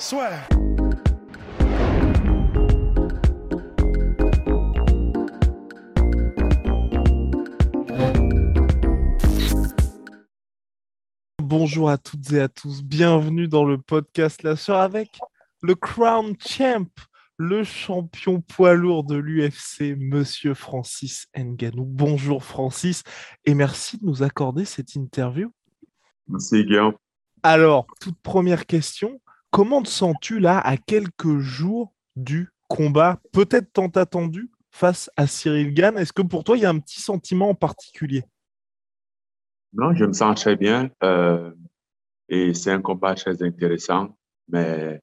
Soit. Bonjour à toutes et à tous, bienvenue dans le podcast La Sœur avec le Crown Champ, le champion poids lourd de l'UFC, Monsieur Francis Nganou. Bonjour Francis et merci de nous accorder cette interview. Merci Guillaume. Alors, toute première question, comment te sens-tu là à quelques jours du combat, peut-être tant attendu, face à Cyril Gann? Est-ce que pour toi, il y a un petit sentiment en particulier? Non, je me sens très bien euh, et c'est un combat très intéressant, mais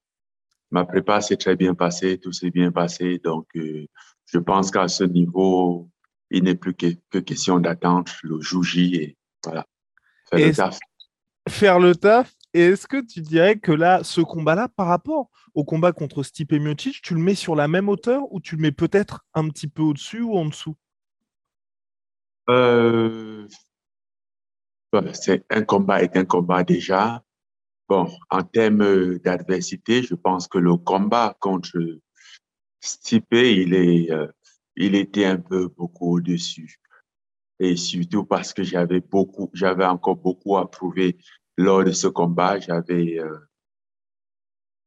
ma prépa s'est très bien passée, tout s'est bien passé, donc euh, je pense qu'à ce niveau, il n'est plus que, que question d'attendre le jour J et voilà, faire Et le taf. faire le taf? Et est-ce que tu dirais que là, ce combat-là, par rapport au combat contre Stipe Miocic, tu le mets sur la même hauteur ou tu le mets peut-être un petit peu au-dessus ou en dessous? Euh, bon, c'est un combat est un combat déjà. Bon, en termes euh, d'adversité, je pense que le combat contre Stipe, il est, euh, il était un peu beaucoup au-dessus. Et surtout parce que j'avais beaucoup, j'avais encore beaucoup à prouver lors de ce combat. J'avais, euh,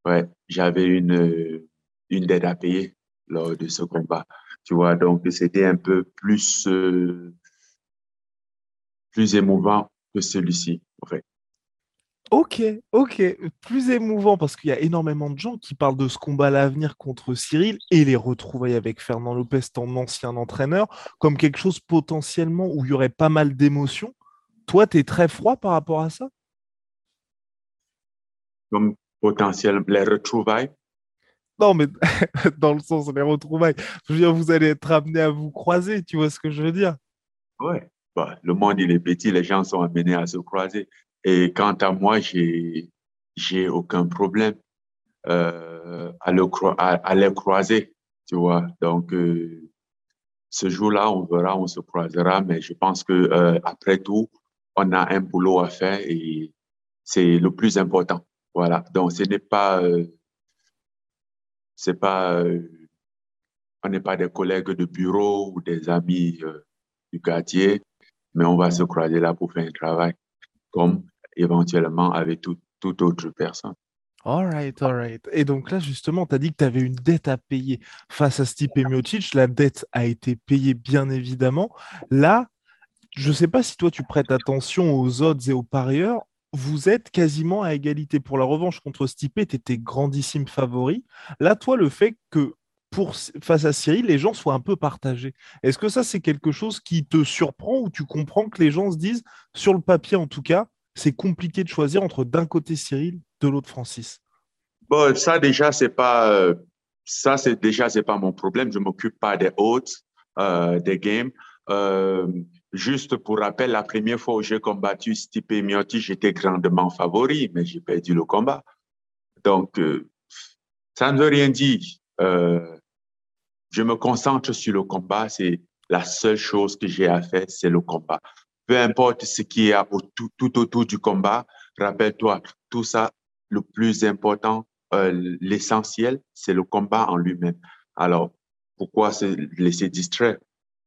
ouais, j'avais une, euh, une dette à payer lors de ce combat. Tu vois, donc c'était un peu plus, euh, plus émouvant que celui-ci. Ok, ok. Plus émouvant parce qu'il y a énormément de gens qui parlent de ce combat à l'avenir contre Cyril et les retrouvailles avec Fernand Lopez, ton ancien entraîneur, comme quelque chose potentiellement où il y aurait pas mal d'émotions. Toi, tu es très froid par rapport à ça? Comme potentiel, les retrouvailles? Non, mais dans le sens des retrouvailles. Je veux dire, vous allez être amené à vous croiser, tu vois ce que je veux dire? Ouais. Bah, le monde, il est petit, les gens sont amenés à se croiser. Et quant à moi, j'ai, j'ai aucun problème, euh, à le, cro- à, à les croiser, tu vois. Donc, euh, ce jour-là, on verra, on se croisera, mais je pense que, euh, après tout, on a un boulot à faire et c'est le plus important. Voilà. Donc, ce n'est pas, euh, c'est pas, euh, on n'est pas des collègues de bureau ou des amis, euh, du quartier, mais on va se croiser là pour faire un travail, comme éventuellement avec tout, toute autre personne. All right, all right. Et donc là, justement, tu as dit que tu avais une dette à payer face à Stipe Miocic. La dette a été payée, bien évidemment. Là, je ne sais pas si toi, tu prêtes attention aux odds et aux parieurs. Vous êtes quasiment à égalité. Pour la revanche contre Stipe, tu étais grandissime favori. Là, toi, le fait que pour, face à Cyril, les gens soient un peu partagés. Est-ce que ça, c'est quelque chose qui te surprend ou tu comprends que les gens se disent, sur le papier en tout cas, c'est compliqué de choisir entre d'un côté Cyril, de l'autre Francis? Bon, ça déjà, c'est pas, euh, ça c'est déjà, c'est pas mon problème. Je m'occupe pas des odds, euh, des games. Euh, juste pour rappel, la première fois où j'ai combattu Stipe Miocic, j'étais grandement favori, mais j'ai perdu le combat. Donc, euh, ça ne veut rien dire. Euh, je me concentre sur le combat. C'est la seule chose que j'ai à faire, c'est le combat. Peu importe ce qui est tout, tout autour du combat, rappelle-toi, tout ça, le plus important, euh, l'essentiel, c'est le combat en lui-même. Alors, pourquoi se laisser distraire?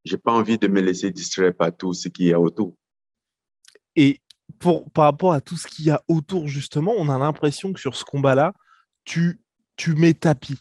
J'ai pas envie de me laisser distraire par tout ce qu'il y a autour. Et pour, par rapport à tout ce qu'il y a autour, justement, on a l'impression que sur ce combat-là, tu, tu mets tapis.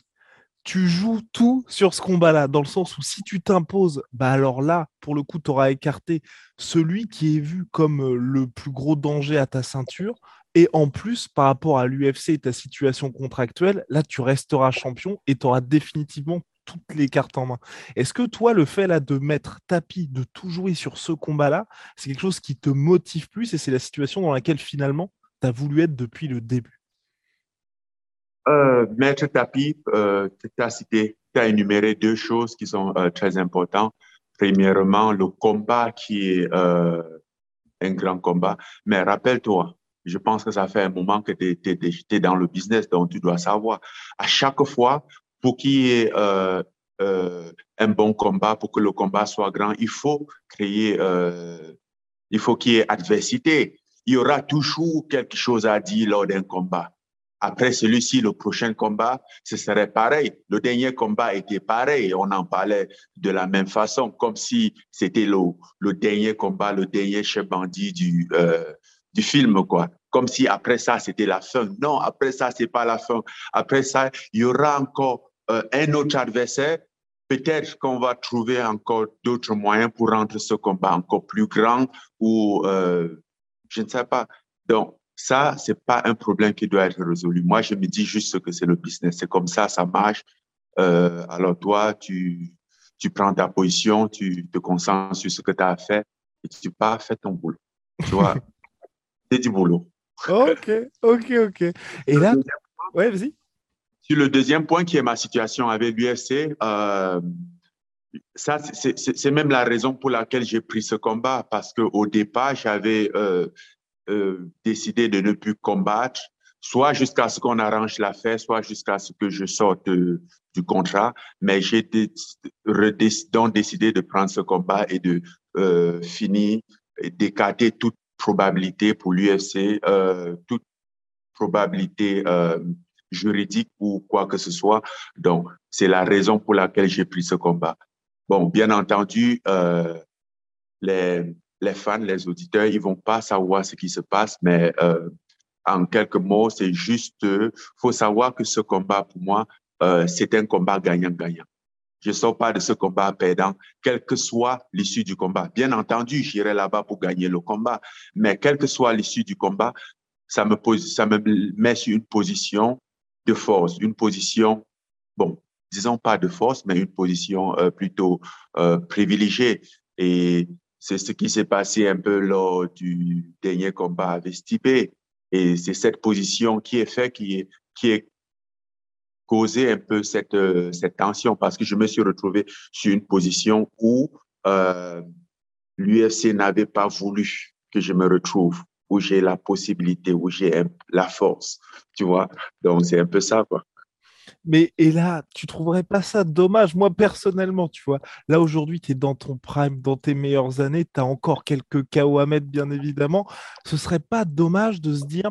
Tu joues tout sur ce combat-là, dans le sens où si tu t'imposes, bah alors là, pour le coup, tu auras écarté celui qui est vu comme euh, le plus gros danger à ta ceinture. Et en plus, par rapport à l'UFC et ta situation contractuelle, là, tu resteras champion et tu auras définitivement toutes les cartes en main. Est-ce que toi, le fait là de mettre tapis, de tout jouer sur ce combat-là, c'est quelque chose qui te motive plus et c'est la situation dans laquelle finalement tu as voulu être depuis le début? Euh, Maître Tapi, euh, tu as cité, énuméré deux choses qui sont euh, très importantes. Premièrement, le combat qui est euh, un grand combat. Mais rappelle-toi, je pense que ça fait un moment que tu es, dans le business, donc tu dois savoir. À chaque fois, pour qu'il y ait euh, euh, un bon combat, pour que le combat soit grand, il faut créer, euh, il faut qu'il y ait adversité. Il y aura toujours quelque chose à dire lors d'un combat. Après celui-ci, le prochain combat, ce serait pareil. Le dernier combat était pareil. On en parlait de la même façon, comme si c'était le, le dernier combat, le dernier chef bandit du, du film, quoi. Comme si après ça, c'était la fin. Non, après ça, c'est pas la fin. Après ça, il y aura encore euh, un autre adversaire. Peut-être qu'on va trouver encore d'autres moyens pour rendre ce combat encore plus grand ou euh, je ne sais pas. Donc, ça, c'est pas un problème qui doit être résolu. Moi, je me dis juste que c'est le business. C'est comme ça, ça marche. Euh, alors toi, tu, tu prends ta position, tu te concentres sur ce que tu as fait et tu pars faire ton boulot. Tu vois, c'est du boulot. Ok, ok, ok. Et là, ouais, vas-y. Sur le deuxième point qui est ma situation avec l'UFC, euh, ça, c'est même la raison pour laquelle j'ai pris ce combat parce qu'au départ, j'avais euh, euh, décidé de ne plus combattre, soit jusqu'à ce qu'on arrange l'affaire, soit jusqu'à ce que je sorte du contrat. Mais j'ai donc décidé de prendre ce combat et de euh, finir, d'écarter toute probabilité pour l'UFC, euh, toute probabilité euh, juridique ou quoi que ce soit. Donc, c'est la raison pour laquelle j'ai pris ce combat. Bon, bien entendu, euh, les, les fans, les auditeurs, ils vont pas savoir ce qui se passe, mais euh, en quelques mots, c'est juste, euh, faut savoir que ce combat, pour moi, euh, c'est un combat gagnant-gagnant. Je sors pas de ce combat perdant, quelle que soit l'issue du combat. Bien entendu, j'irai là-bas pour gagner le combat, mais quelle que soit l'issue du combat, ça me, pose, ça me met sur une position de force, une position, bon, disons pas de force, mais une position euh, plutôt euh, privilégiée. Et c'est ce qui s'est passé un peu lors du dernier combat avec Stipe. Et c'est cette position qui est fait, qui est, qui est causé un peu cette, cette tension parce que je me suis retrouvé sur une position où euh, l'UFC n'avait pas voulu que je me retrouve, où j'ai la possibilité, où j'ai la force, tu vois. Donc, c'est un peu ça. Mais là, tu trouverais pas ça dommage? Moi, personnellement, tu vois, là aujourd'hui, tu es dans ton prime, dans tes meilleures années, tu as encore quelques KO à mettre, bien évidemment. Ce serait pas dommage de se dire,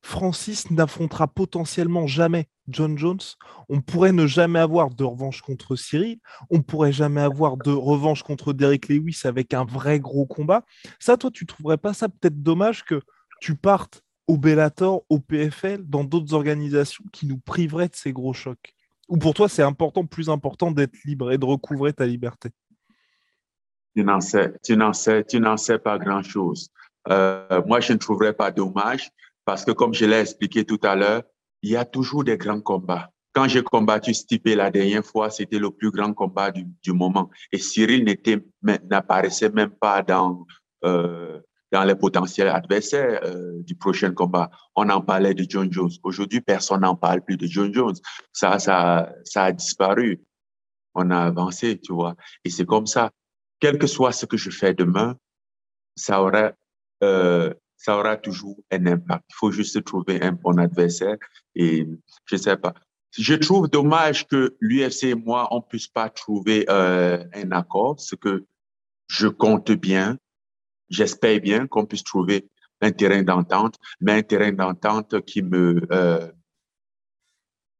Francis n'affrontera potentiellement jamais John Jones. On pourrait ne jamais avoir de revanche contre Cyril. On pourrait jamais avoir de revanche contre Derek Lewis avec un vrai gros combat. Ça, toi, tu trouverais pas ça peut-être dommage que tu partes au Bellator, au PFL, dans d'autres organisations qui nous priveraient de ces gros chocs? Ou pour toi, c'est important, plus important d'être libre et de recouvrer ta liberté? Tu n'en sais, tu n'en sais, tu n'en sais pas grand-chose. Euh, moi, je ne trouverais pas dommage parce que, comme je l'ai expliqué tout à l'heure, il y a toujours des grands combats. Quand j'ai combattu Stipe la dernière fois, c'était le plus grand combat du, du moment. Et Cyril n'apparaissait même pas dans, euh, dans les potentiels adversaires euh, du prochain combat. On en parlait de John Jones. Aujourd'hui, personne n'en parle plus de John Jones. Ça, ça, ça a disparu. On a avancé, tu vois. Et c'est comme ça. Quel que soit ce que je fais demain, ça aura, euh, ça aura toujours un impact. Il faut juste trouver un bon adversaire. Et je sais pas. Je trouve dommage que l'UFC et moi, on puisse pas trouver euh, un accord. Ce que je compte bien, j'espère bien qu'on puisse trouver un terrain d'entente, mais un terrain d'entente qui me, euh,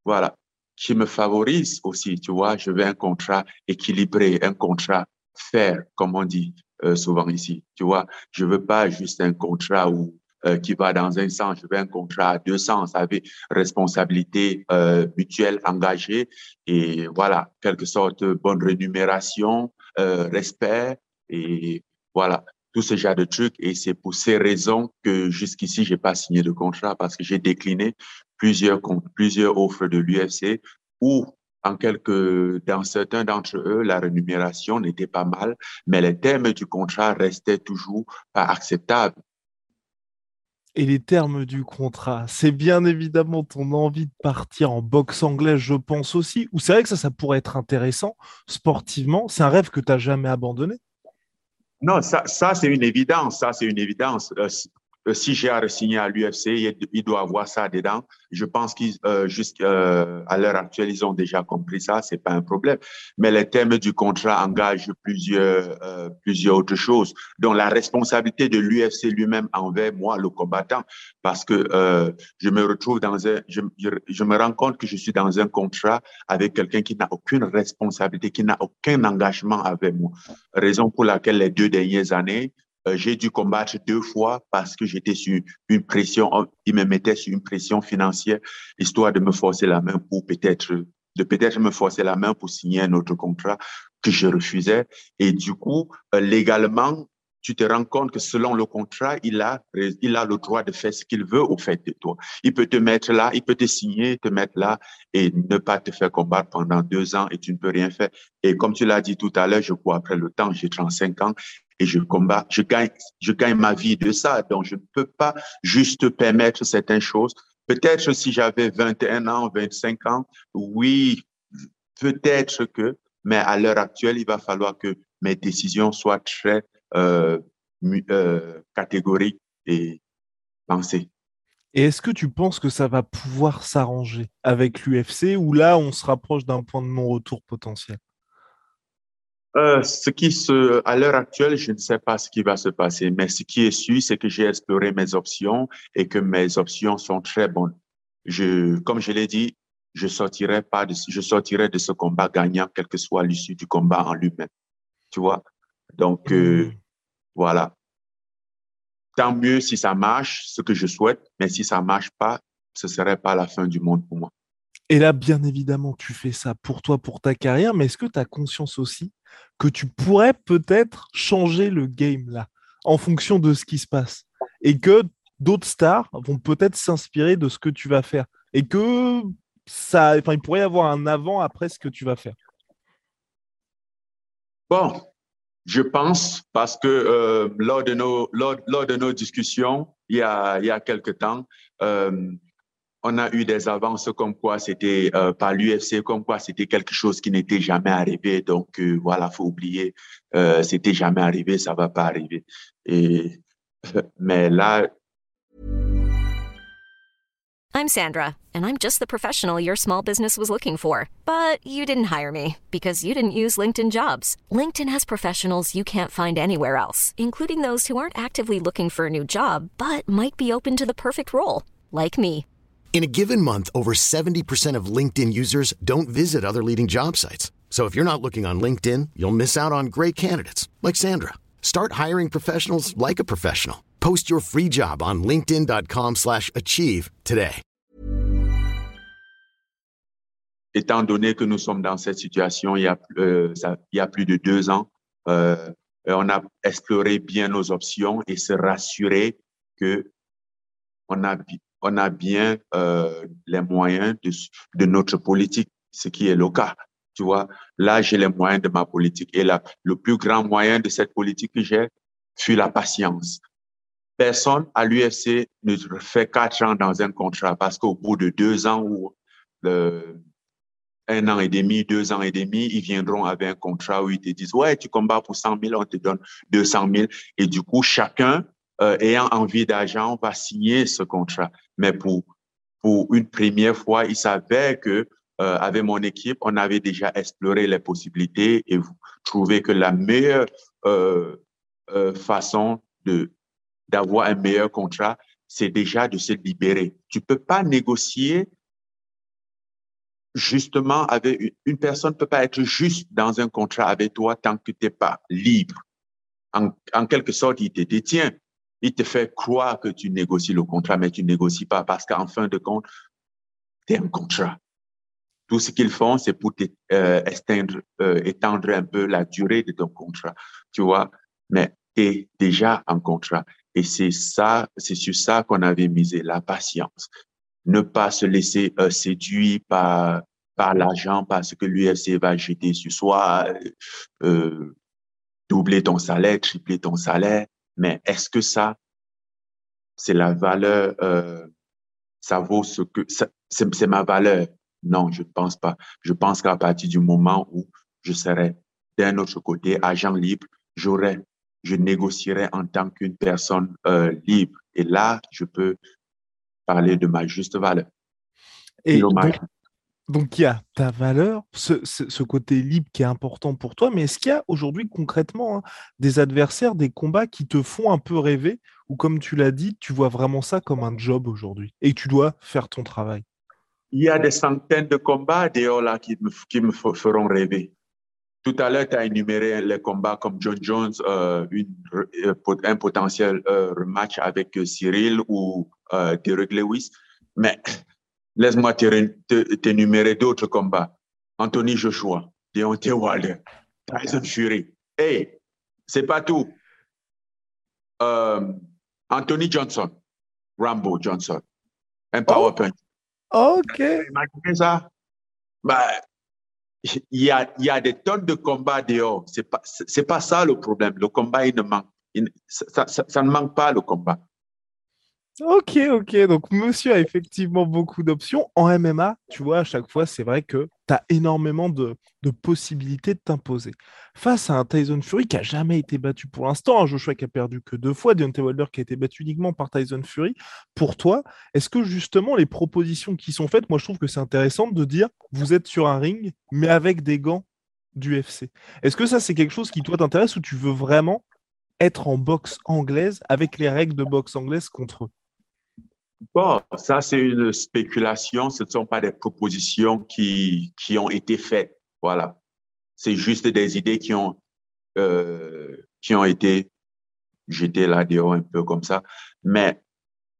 voilà, qui me favorise aussi, tu vois. Je veux un contrat équilibré, un contrat fair, comme on dit souvent ici, tu vois. Je veux pas juste un contrat où euh, qui va dans un sens, je veux un contrat à deux sens avec responsabilité euh, mutuelle engagée et voilà, quelque sorte bonne rémunération, euh, respect et voilà tout ce genre de trucs. Et c'est pour ces raisons que jusqu'ici, j'ai pas signé de contrat parce que j'ai décliné plusieurs, plusieurs offres de l'UFC où, en quelque, dans certains d'entre eux, la rémunération n'était pas mal, mais les termes du contrat restaient toujours pas acceptables. Et les termes du contrat, c'est bien évidemment ton envie de partir en boxe anglaise, je pense aussi, ou c'est vrai que ça, ça pourrait être intéressant sportivement. C'est un rêve que tu n'as jamais abandonné? Non, ça, ça c'est une évidence. Ça, c'est une évidence. Euh, si j'ai à signer à l'UFC, il, doit avoir ça dedans. Je pense qu'à euh, euh, l'heure actuelle, ils ont déjà compris ça, c'est pas un problème. Mais les thèmes du contrat engagent plusieurs, euh, plusieurs autres choses, dont la responsabilité de l'UFC lui-même envers moi, le combattant, parce que euh, je me retrouve dans un, je, je, me rends compte que je suis dans un contrat avec quelqu'un qui n'a aucune responsabilité, qui n'a aucun engagement avec moi. Raison pour laquelle les deux dernières années, euh, j'ai dû combattre deux fois parce que j'étais sur une pression, oh, il me mettait sur une pression financière, histoire de me forcer la main pour peut-être, de peut-être me forcer la main pour signer un autre contrat que je refusais. Et du coup, euh, légalement, tu te rends compte que selon le contrat, il a, il a le droit de faire ce qu'il veut au fait de toi. Il peut te mettre là, il peut te signer, te mettre là et ne pas te faire combattre pendant deux ans et tu ne peux rien faire. Et comme tu l'as dit tout à l'heure, je crois après le temps, j'ai 35 ans et je combats, je gagne, je gagne ma vie de ça. Donc, je ne peux pas juste permettre certaines choses. Peut-être si j'avais 21 ans, 25 ans, oui, peut-être que, mais à l'heure actuelle, il va falloir que mes décisions soient très euh, euh, catégoriques et pensées. Et est-ce que tu penses que ça va pouvoir s'arranger avec l'UFC ou là, on se rapproche d'un point de non-retour potentiel? Euh, ce qui se, à l'heure actuelle, je ne sais pas ce qui va se passer, mais ce qui est sûr, c'est que j'ai exploré mes options et que mes options sont très bonnes. Je, comme je l'ai dit, je sortirai pas de, je sortirai de ce combat gagnant, quelle que soit l'issue du combat en lui-même. Tu vois? Donc, euh, hmm. voilà. Tant mieux si ça marche, ce que je souhaite, mais si ça marche pas, ce serait pas la fin du monde pour moi. Et là, bien évidemment, tu fais ça pour toi, pour ta carrière, mais est-ce que tu as conscience aussi que tu pourrais peut-être changer le game là, en fonction de ce qui se passe? Et que d'autres stars vont peut-être s'inspirer de ce que tu vas faire? Et que ça, enfin, il pourrait y avoir un avant après ce que tu vas faire? Bon, je pense parce que euh, lors, de nos, discussions, il y a, il quelque temps, euh, on a eu des avances comme quoi c'était euh, par l'UFC, comme quoi c'était quelque chose qui n'était jamais arrivé. Donc euh, voilà, faut oublier, euh, c'était jamais arrivé, ça va pas arriver. Et mais là. I'm Sandra, and I'm just the professional your small business was looking for, but you didn't hire me because you didn't use LinkedIn Jobs. LinkedIn has professionals you can't find anywhere else, including those who aren't actively looking for a new job but might be open to the perfect role, like me. In a given month, over 70% of LinkedIn users don't visit other leading job sites. So if you're not looking on LinkedIn, you'll miss out on great candidates like Sandra. Start hiring professionals like a professional. Post your free job on linkedin.com/achieve today. Étant donné que nous sommes dans cette situation il y a, euh, ça, il y a plus de deux ans, euh, on a exploré bien nos options et se rassurer que on a on a bien euh, les moyens de, notre politique, ce qui est le cas. Tu vois, là, j'ai les moyens de ma politique. Et là, le plus grand moyen de cette politique que j'ai fut la patience. Personne à l'UFC ne fait quatre ans dans un contrat parce qu'au bout de deux ans ou un an et demi, deux ans et demi, ils viendront avec un contrat où ils te disent, ouais, tu combats pour 100 000, on te donne 200 000. Et du coup, chacun euh, ayant envie d'argent va signer ce contrat. Mais pour, pour une première fois, il savait que euh, avec mon équipe, on avait déjà exploré les possibilités et vous trouvez que la meilleure euh, euh, façon de d'avoir un meilleur contrat, c'est déjà de se libérer. Tu peux pas négocier justement avec une, une personne peut pas être juste dans un contrat avec toi tant que tu n'es pas libre. En, en quelque sorte, il te détient il te fait croire que tu négocies le contrat, mais tu négocies pas parce qu'en fin de compte, tu un contrat. Tout ce qu'ils font, c'est pour euh, euh, étendre un peu la durée de ton contrat, tu vois? Mais tu es déjà en contrat. Et c'est ça, c'est sur ça qu'on avait misé, la patience. Ne pas se laisser euh, séduire par, par l'argent parce que l'UFC va jeter sur soi, euh, doubler ton salaire, tripler ton salaire. Mais est-ce que ça, c'est la valeur, euh, ça vaut ce que, c'est ma valeur? Non, je ne pense pas. Je pense qu'à partir du moment où je serai d'un autre côté, agent libre, j'aurai, je négocierai en tant qu'une personne euh, libre. Et là, je peux parler de ma juste valeur. Et donc, il y a ta valeur, ce, côté libre qui est important pour toi, mais est-ce qu'il y a aujourd'hui concrètement hein, des adversaires, des combats qui te font un peu rêver, ou comme tu l'as dit, tu vois vraiment ça comme un job aujourd'hui, et tu dois faire ton travail? Il y a des centaines de combats dehors là qui me, feront rêver. Tout à l'heure, tu as énuméré les combats comme John Jones, euh, euh, un potentiel euh, rematch avec Cyril ou Derek Lewis. Mais laisse-moi t'énumérer d'autres combats. Anthony Joshua, Deontay Wilder, Tyson Fury. Hey, c'est pas tout. Anthony Johnson, Rambo Johnson, un power punch. OK. Imaginez ça? Bah, il y a, y a des tonnes de combats dehors. C'est pas, c'est pas ça le problème. Le combat, il ne manque, ça, ça, ça, ne manque pas le combat. Ok, ok. Donc, monsieur a effectivement beaucoup d'options. En MMA, tu vois, à chaque fois, c'est vrai que tu as énormément de, possibilités de t'imposer. Face à un Tyson Fury qui a jamais été battu pour l'instant, un Joshua qui a perdu que deux fois, Deontay Wilder qui a été battu uniquement par Tyson Fury. Pour toi, est-ce que justement les propositions qui sont faites, moi je trouve que c'est intéressant de dire vous êtes sur un ring, mais avec des gants du FC. Est-ce que ça, c'est quelque chose qui toi t'intéresse ou tu veux vraiment être en boxe anglaise avec les règles de boxe anglaise contre eux? Bon, ça, c'est une spéculation. Ce ne sont pas des propositions qui, qui ont été faites. Voilà. C'est juste des idées qui ont, euh, qui ont été jetées là dehors un peu comme ça. Mais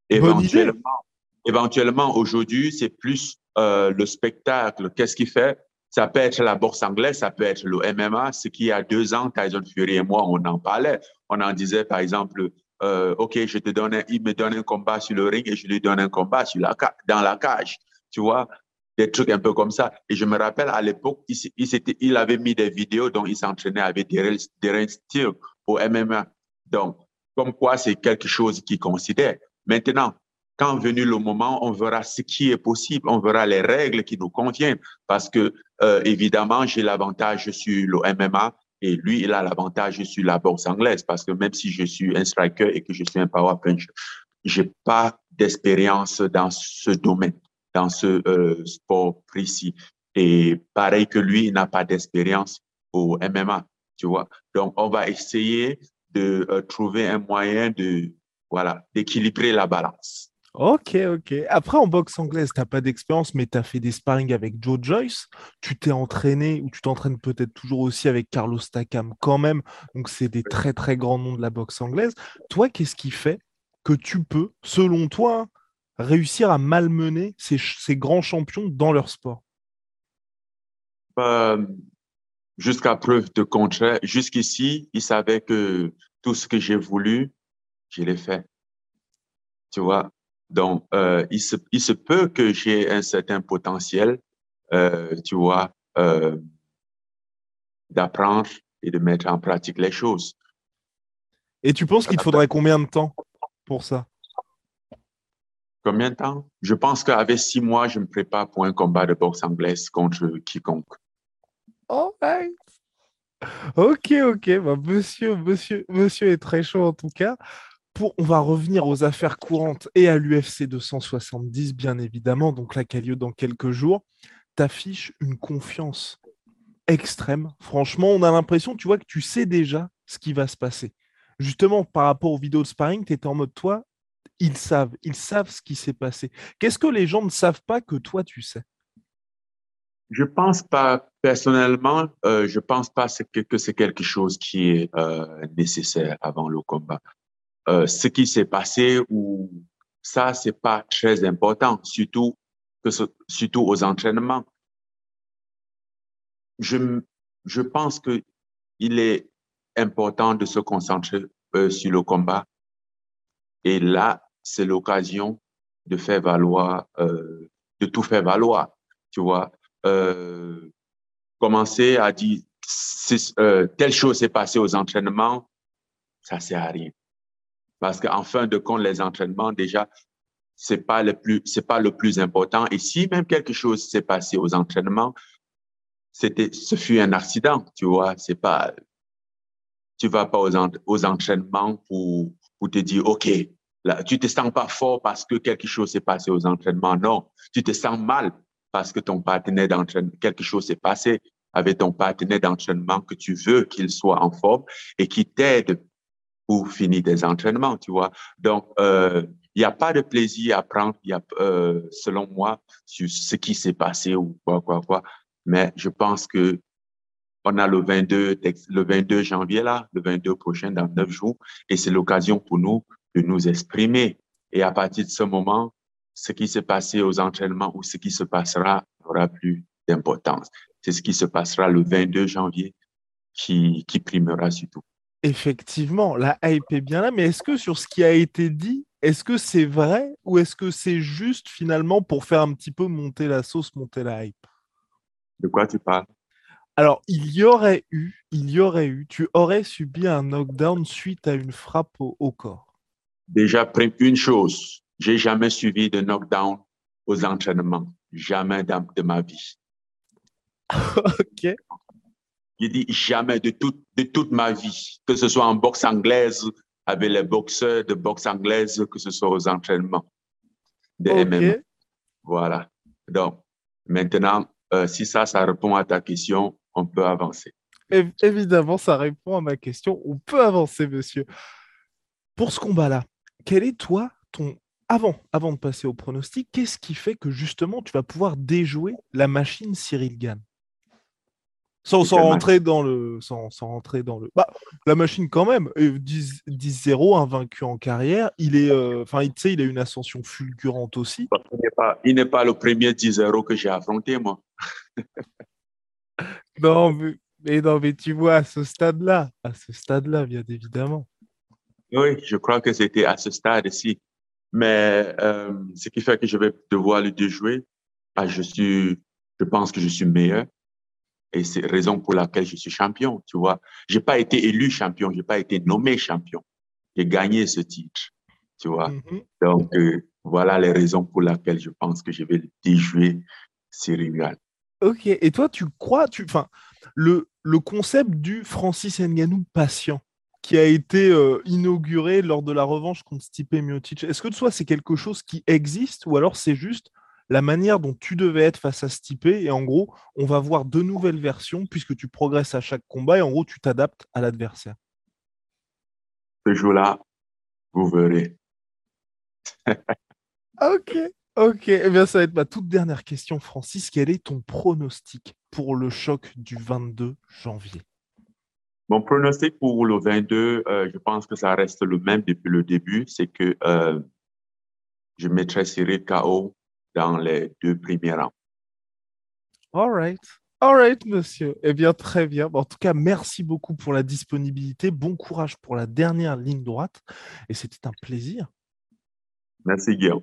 éventuellement, éventuellement aujourd'hui, c'est plus euh, le spectacle. Qu'est-ce qui fait? Ça peut être la bourse anglaise, ça peut être le MMA. Ce qui, il y a deux ans, Tyson Fury et moi, on en parlait. On en disait, par exemple, euh, OK, je te donne, il me donne un combat sur le ring et je lui donne un combat dans la cage. Tu vois, des trucs un peu comme ça. Et je me rappelle à l'époque, il, avait mis des vidéos dont il s'entraînait avec Darren Steele au MMA. Donc, comme quoi c'est quelque chose qu'il considère. Maintenant, quand venu le moment, on verra ce qui est possible, on verra les règles qui nous conviennent. Parce que, euh, évidemment, j'ai l'avantage sur le MMA et lui, il a l'avantage sur la boxe anglaise parce que même si je suis un striker et que je suis un power punch, j'ai pas d'expérience dans ce domaine, dans ce euh, sport précis. Et pareil que lui, il n'a pas d'expérience au MMA, tu vois. Donc, on va essayer de euh, trouver un moyen de, voilà, d'équilibrer la balance. Ok, ok. Après, en boxe anglaise, tu n'as pas d'expérience, mais tu as fait des sparring avec Joe Joyce. Tu t'es entraîné, ou tu t'entraînes peut-être toujours aussi avec Carlos Takam quand même. Donc, c'est des très, très grands noms de la boxe anglaise. Toi, qu'est-ce qui fait que tu peux, selon toi, réussir à malmener ces, ces grands champions dans leur sport? Bah, Jusqu'à preuve de contraire, jusqu'ici, ils savaient que tout ce que j'ai voulu, je l'ai fait. Tu vois, donc, euh, il, se, il se peut que j'ai un certain potentiel, euh, tu vois, euh, d'apprendre et de mettre en pratique les choses. Et tu penses qu'il te faudrait combien de temps pour ça? Combien de temps? Je pense qu'avec six mois, je me prépare pour un combat de boxe anglaise contre quiconque. Oh, Ok, ok. Bah, monsieur, monsieur, monsieur est très chaud en tout cas on va revenir aux affaires courantes et à l'UFC 270, bien évidemment, donc là qui a lieu dans quelques jours, t'affiches une confiance extrême. Franchement, on a l'impression, tu vois, que tu sais déjà ce qui va se passer. Justement, par rapport aux vidéos de sparring, tu étais en mode, toi, ils savent, ils savent ce qui s'est passé. Qu'est-ce que les gens ne savent pas que toi, tu sais? Je pense pas, personnellement, euh, je pense pas que, c'est quelque chose qui est euh, nécessaire avant le combat. Euh, ce qui s'est passé ou ça, c'est pas très important, surtout que surtout aux entraînements. Je, je pense que il est important de se concentrer euh, sur le combat. Et là, c'est l'occasion de faire valoir, euh, de tout faire valoir, tu vois. Euh, commencer à dire euh, telle chose s'est passée aux entraînements, ça sert à rien Parce qu'en fin de compte, les entraînements, déjà, c'est pas le plus, pas le plus important. Et si même quelque chose s'est passé aux entraînements, c'était, ce fut un accident, tu vois. C'est pas, tu vas pas aux, entraînements pour, pour te dire, OK, là, tu te sens pas fort parce que quelque chose s'est passé aux entraînements. Non, tu te sens mal parce que ton partenaire d'entraînement, quelque chose s'est passé avec ton partenaire d'entraînement que tu veux qu'il soit en forme et qui t'aide pour finir tes entraînements, tu vois. Donc, euh, il n'y a pas de plaisir à prendre, y a, euh, selon moi, sur ce qui s'est passé ou quoi, quoi, quoi. Mais je pense que on a le 22, le 22 janvier là, le 22 prochain dans neuf jours, et c'est l'occasion pour nous de nous exprimer. Et à partir de ce moment, ce qui s'est passé aux entraînements ou ce qui se passera n'aura plus d'importance. C'est ce qui se passera le 22 janvier qui, qui primera surtout. Effectivement, la hype est bien là, mais est-ce que sur ce qui a été dit, est-ce que c'est vrai ou est-ce que c'est juste finalement pour faire un petit peu monter la sauce, monter la hype? De quoi tu parles? Alors, il y aurait eu, il y aurait eu, tu aurais subi un knockdown suite à une frappe au, au corps. Déjà, une chose, j'ai jamais suivi de knockdown aux entraînements, jamais de ma vie. ok. Je dis jamais de toute, de toute ma vie, que ce soit en boxe anglaise, avec les boxeurs de boxe anglaise, que ce soit aux entraînements de MMA. Voilà. Donc, maintenant, euh, si ça, ça répond à ta question, on peut avancer. Évidemment, ça répond à ma question. On peut avancer, monsieur. Pour ce combat-là, quel est toi ton avant, avant de passer au pronostic, qu'est-ce qui fait que justement tu vas pouvoir déjouer la machine Cyril Gann? Sans, rentrer dans le. Sans, rentrer dans le. Bah, la machine, quand même, 10-0, invaincu en carrière. Il est. Euh, enfin, tu sais, il a une ascension fulgurante aussi. Il n'est pas, le premier 10-0 que j'ai affronté, moi. non, mais, non, mais tu vois, à ce stade-là, à ce stade-là, bien évidemment. Oui, je crois que c'était à ce stade-ci. Mais euh, ce qui fait que je vais devoir le déjouer, ah, je, suis, je pense que je suis meilleur. Et c'est la raison pour laquelle je suis champion, tu vois. J'ai pas été élu champion, j'ai pas été nommé champion. J'ai gagné ce titre, tu vois. Mm-hmm. Donc, euh, voilà les raisons pour lesquelles je pense que je vais déjouer Cyril Ok, et toi, tu crois, tu, enfin, le, le concept du Francis Nganou patient qui a été euh, inauguré lors de la revanche contre Stipe Miocic, est-ce que de soi c'est quelque chose qui existe ou alors c'est juste la manière dont tu devais être face à Stipe. Et en gros, on va voir deux nouvelles versions puisque tu progresses à chaque combat et en gros, tu t'adaptes à l'adversaire. Ce jour-là, vous verrez. ok, ok. Eh bien, ça va être ma toute dernière question, Francis. Quel est ton pronostic pour le choc du 22 janvier? Mon pronostic pour le 22, euh, je pense que ça reste le même depuis le début. C'est que euh, je mettrai Cyril KO dans les deux premiers rangs. All right. All right, monsieur. Eh bien, très bien. En tout cas, merci beaucoup pour la disponibilité. Bon courage pour la dernière ligne droite. Et c'était un plaisir. Merci, Guillaume.